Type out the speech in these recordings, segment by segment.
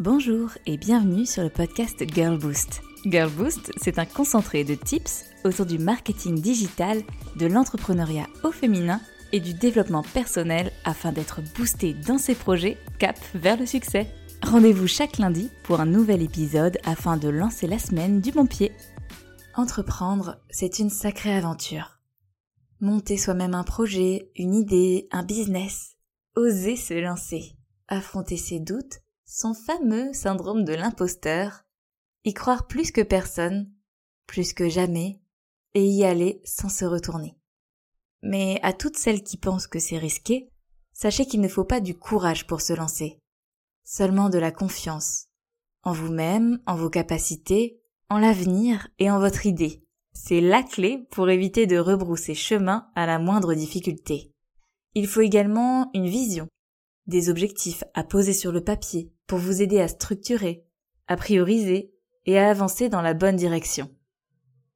Bonjour et bienvenue sur le podcast Girl Boost. Girl Boost, c'est un concentré de tips autour du marketing digital, de l'entrepreneuriat au féminin et du développement personnel afin d'être boosté dans ses projets cap vers le succès. Rendez-vous chaque lundi pour un nouvel épisode afin de lancer la semaine du bon pied. Entreprendre, c'est une sacrée aventure. Monter soi-même un projet, une idée, un business. Oser se lancer. Affronter ses doutes, son fameux syndrome de l'imposteur. Y croire plus que personne, plus que jamais, et y aller sans se retourner. Mais à toutes celles qui pensent que c'est risqué, sachez qu'il ne faut pas du courage pour se lancer, seulement de la confiance, en vous-même, en vos capacités, en l'avenir et en votre idée. C'est la clé pour éviter de rebrousser chemin à la moindre difficulté. Il faut également une vision, des objectifs à poser sur le papier pour vous aider à structurer, à prioriser et à avancer dans la bonne direction.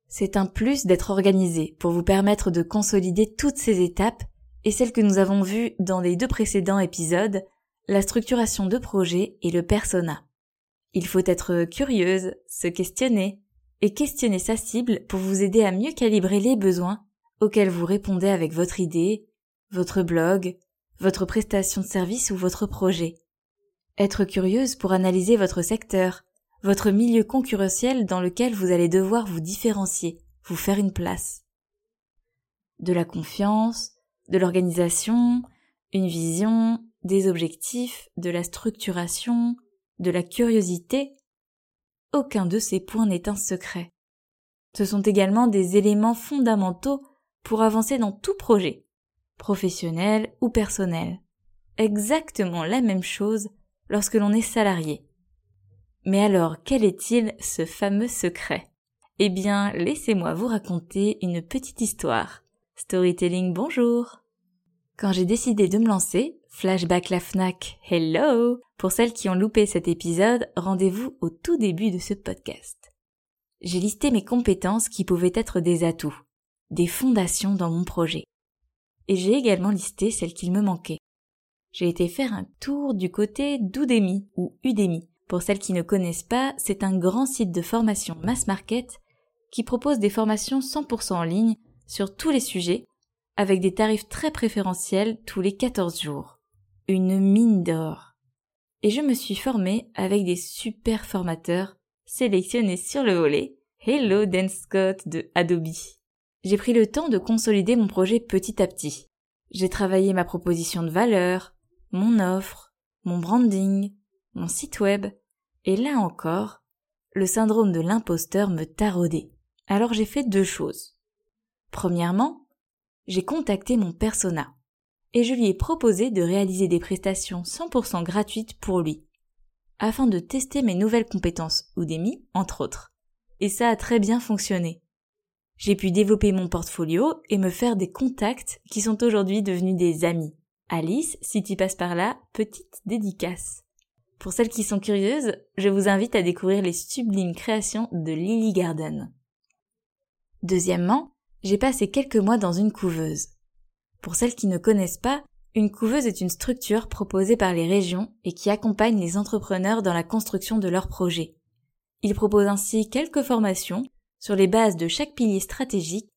C'est un plus d'être organisé pour vous permettre de consolider toutes ces étapes et celles que nous avons vues dans les deux précédents épisodes, la structuration de projet et le persona. Il faut être curieuse, se questionner, et questionner sa cible pour vous aider à mieux calibrer les besoins auxquels vous répondez avec votre idée, votre blog, votre prestation de service ou votre projet. Être curieuse pour analyser votre secteur, votre milieu concurrentiel dans lequel vous allez devoir vous différencier, vous faire une place. De la confiance, de l'organisation, une vision, des objectifs, de la structuration, de la curiosité, aucun de ces points n'est un secret. Ce sont également des éléments fondamentaux pour avancer dans tout projet, professionnel ou personnel. Exactement la même chose lorsque l'on est salarié. Mais alors, quel est-il ce fameux secret? Eh bien, laissez-moi vous raconter une petite histoire. Storytelling bonjour Quand j'ai décidé de me lancer, Flashback la FNAC, hello Pour celles qui ont loupé cet épisode, rendez-vous au tout début de ce podcast. J'ai listé mes compétences qui pouvaient être des atouts, des fondations dans mon projet. Et j'ai également listé celles qu'il me manquait. J'ai été faire un tour du côté d'Udemy ou Udemy. Pour celles qui ne connaissent pas, c'est un grand site de formation mass market qui propose des formations 100% en ligne sur tous les sujets avec des tarifs très préférentiels tous les 14 jours une mine d'or. Et je me suis formée avec des super formateurs sélectionnés sur le volet. Hello Dan Scott de Adobe. J'ai pris le temps de consolider mon projet petit à petit. J'ai travaillé ma proposition de valeur, mon offre, mon branding, mon site web, et là encore, le syndrome de l'imposteur me taraudait. Alors j'ai fait deux choses. Premièrement, j'ai contacté mon persona et je lui ai proposé de réaliser des prestations 100% gratuites pour lui, afin de tester mes nouvelles compétences Udemy, entre autres. Et ça a très bien fonctionné. J'ai pu développer mon portfolio et me faire des contacts qui sont aujourd'hui devenus des amis. Alice, si tu passes par là, petite dédicace. Pour celles qui sont curieuses, je vous invite à découvrir les sublimes créations de Lily Garden. Deuxièmement, j'ai passé quelques mois dans une couveuse. Pour celles qui ne connaissent pas, une couveuse est une structure proposée par les régions et qui accompagne les entrepreneurs dans la construction de leurs projets. Il propose ainsi quelques formations sur les bases de chaque pilier stratégique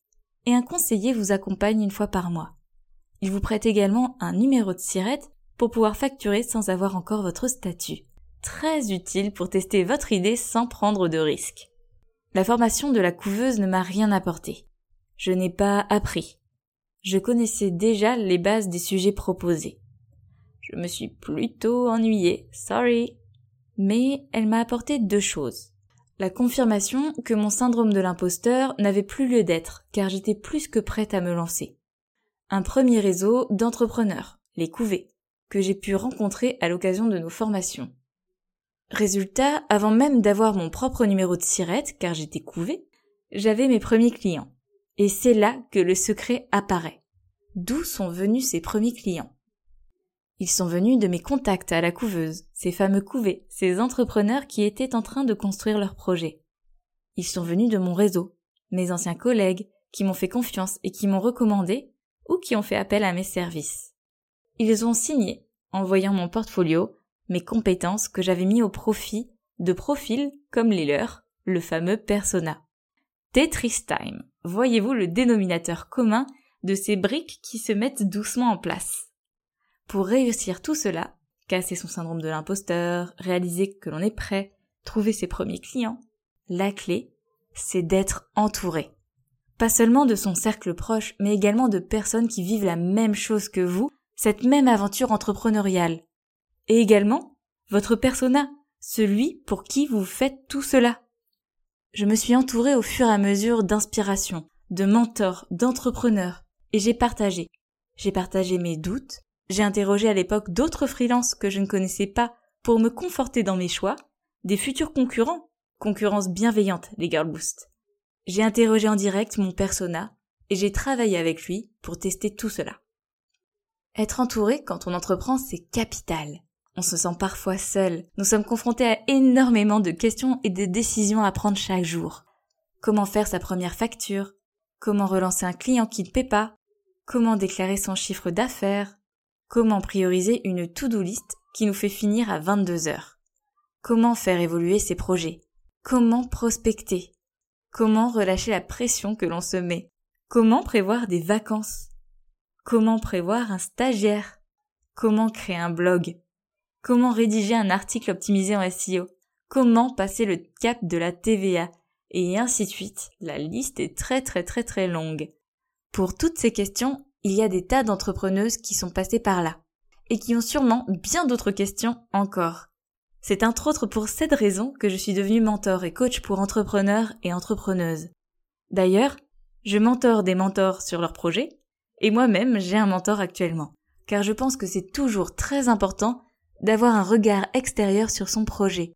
et un conseiller vous accompagne une fois par mois. Il vous prête également un numéro de sirette pour pouvoir facturer sans avoir encore votre statut. Très utile pour tester votre idée sans prendre de risques. La formation de la couveuse ne m'a rien apporté. Je n'ai pas appris, je connaissais déjà les bases des sujets proposés. Je me suis plutôt ennuyée, sorry. Mais elle m'a apporté deux choses. La confirmation que mon syndrome de l'imposteur n'avait plus lieu d'être, car j'étais plus que prête à me lancer. Un premier réseau d'entrepreneurs, les couvées, que j'ai pu rencontrer à l'occasion de nos formations. Résultat, avant même d'avoir mon propre numéro de sirette, car j'étais couvée, j'avais mes premiers clients. Et c'est là que le secret apparaît. D'où sont venus ces premiers clients? Ils sont venus de mes contacts à la couveuse, ces fameux couvées, ces entrepreneurs qui étaient en train de construire leur projet. Ils sont venus de mon réseau, mes anciens collègues, qui m'ont fait confiance et qui m'ont recommandé ou qui ont fait appel à mes services. Ils ont signé, en voyant mon portfolio, mes compétences que j'avais mis au profit de profils comme les leurs, le fameux persona. Tetris Time. Voyez-vous le dénominateur commun de ces briques qui se mettent doucement en place. Pour réussir tout cela, casser son syndrome de l'imposteur, réaliser que l'on est prêt, trouver ses premiers clients, la clé, c'est d'être entouré. Pas seulement de son cercle proche, mais également de personnes qui vivent la même chose que vous, cette même aventure entrepreneuriale. Et également, votre persona, celui pour qui vous faites tout cela. Je me suis entourée au fur et à mesure d'inspiration, de mentors, d'entrepreneurs, et j'ai partagé. J'ai partagé mes doutes, j'ai interrogé à l'époque d'autres freelances que je ne connaissais pas pour me conforter dans mes choix, des futurs concurrents, concurrence bienveillante, les Girl. J'ai interrogé en direct mon persona et j'ai travaillé avec lui pour tester tout cela. Être entouré quand on entreprend, c'est capital. On se sent parfois seul. Nous sommes confrontés à énormément de questions et de décisions à prendre chaque jour. Comment faire sa première facture? Comment relancer un client qui ne paie pas? Comment déclarer son chiffre d'affaires? Comment prioriser une to-do list qui nous fait finir à 22 heures? Comment faire évoluer ses projets? Comment prospecter? Comment relâcher la pression que l'on se met? Comment prévoir des vacances? Comment prévoir un stagiaire? Comment créer un blog? Comment rédiger un article optimisé en SEO Comment passer le cap de la TVA Et ainsi de suite. La liste est très très très très longue. Pour toutes ces questions, il y a des tas d'entrepreneuses qui sont passées par là, et qui ont sûrement bien d'autres questions encore. C'est entre autres pour cette raison que je suis devenue mentor et coach pour entrepreneurs et entrepreneuses. D'ailleurs, je mentore des mentors sur leurs projets, et moi-même j'ai un mentor actuellement, car je pense que c'est toujours très important d'avoir un regard extérieur sur son projet,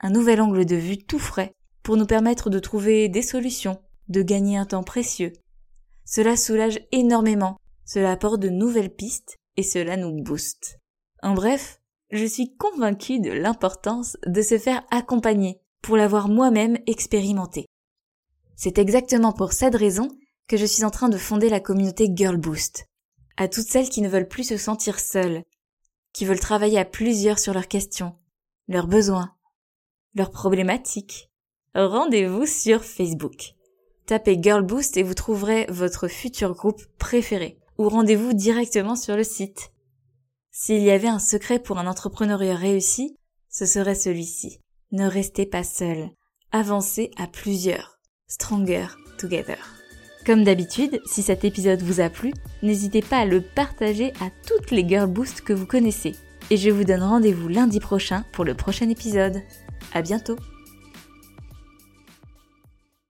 un nouvel angle de vue tout frais, pour nous permettre de trouver des solutions, de gagner un temps précieux, cela soulage énormément, cela apporte de nouvelles pistes et cela nous booste. En bref, je suis convaincue de l'importance de se faire accompagner pour l'avoir moi-même expérimenté. C'est exactement pour cette raison que je suis en train de fonder la communauté Girl Boost. À toutes celles qui ne veulent plus se sentir seules, qui veulent travailler à plusieurs sur leurs questions, leurs besoins, leurs problématiques, rendez-vous sur Facebook. Tapez Girl Boost et vous trouverez votre futur groupe préféré. Ou rendez-vous directement sur le site. S'il y avait un secret pour un entrepreneuriat réussi, ce serait celui-ci. Ne restez pas seul. Avancez à plusieurs. Stronger together. Comme d'habitude, si cet épisode vous a plu, n'hésitez pas à le partager à toutes les Girl Boost que vous connaissez. Et je vous donne rendez-vous lundi prochain pour le prochain épisode. À bientôt!